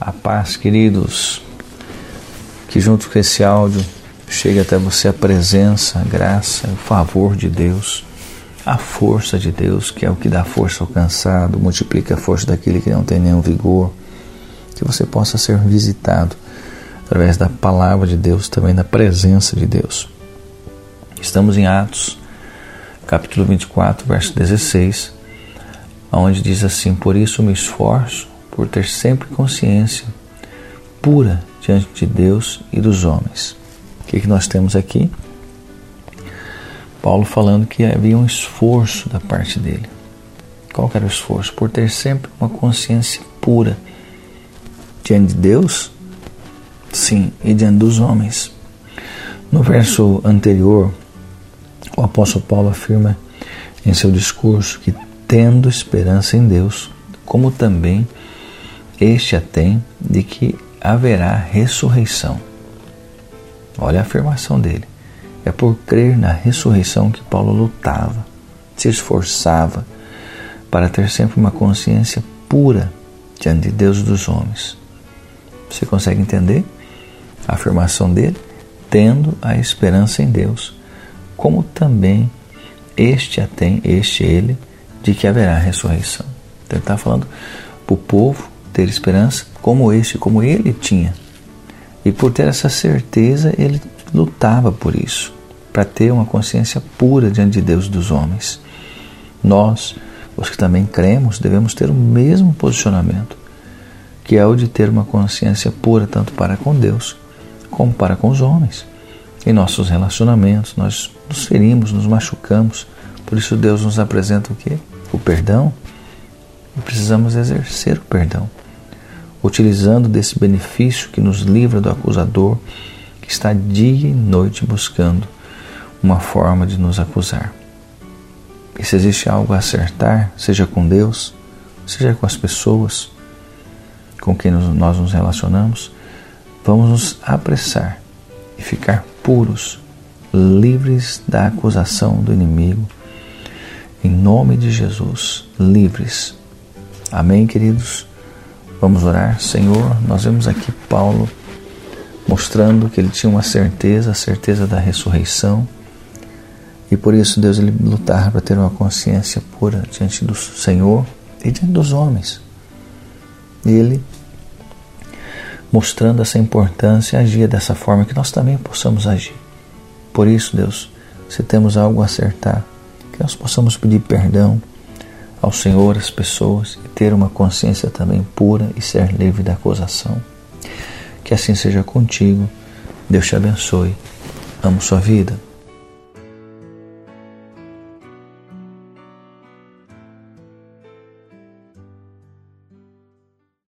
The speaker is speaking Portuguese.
A paz, queridos, que junto com esse áudio chegue até você a presença, a graça, o favor de Deus, a força de Deus, que é o que dá força ao cansado, multiplica a força daquele que não tem nenhum vigor, que você possa ser visitado através da palavra de Deus, também da presença de Deus. Estamos em Atos, capítulo 24, verso 16, onde diz assim: Por isso me esforço por ter sempre consciência pura diante de Deus e dos homens. O que, que nós temos aqui? Paulo falando que havia um esforço da parte dele. Qual era o esforço? Por ter sempre uma consciência pura diante de Deus, sim, e diante dos homens. No verso anterior, o apóstolo Paulo afirma em seu discurso que, tendo esperança em Deus, como também este a tem de que haverá ressurreição. Olha a afirmação dele. É por crer na ressurreição que Paulo lutava, se esforçava para ter sempre uma consciência pura diante de Deus e dos homens. Você consegue entender a afirmação dele? Tendo a esperança em Deus, como também este a tem, este ele, de que haverá ressurreição. Então ele está falando para o povo ter esperança como este, como ele tinha. E por ter essa certeza, ele lutava por isso, para ter uma consciência pura diante de Deus e dos homens. Nós, os que também cremos, devemos ter o mesmo posicionamento, que é o de ter uma consciência pura tanto para com Deus como para com os homens. Em nossos relacionamentos, nós nos ferimos, nos machucamos, por isso Deus nos apresenta o que? O perdão. E precisamos exercer o perdão utilizando desse benefício que nos livra do acusador que está dia e noite buscando uma forma de nos acusar. E se existe algo a acertar, seja com Deus, seja com as pessoas com quem nós nos relacionamos, vamos nos apressar e ficar puros, livres da acusação do inimigo. Em nome de Jesus, livres. Amém, queridos? Vamos orar. Senhor, nós vemos aqui Paulo mostrando que ele tinha uma certeza, a certeza da ressurreição. E por isso, Deus, ele lutava para ter uma consciência pura diante do Senhor e diante dos homens. Ele, mostrando essa importância, agia dessa forma que nós também possamos agir. Por isso, Deus, se temos algo a acertar, que nós possamos pedir perdão ao Senhor as pessoas e ter uma consciência também pura e ser livre da acusação. Que assim seja contigo. Deus te abençoe. Amo sua vida.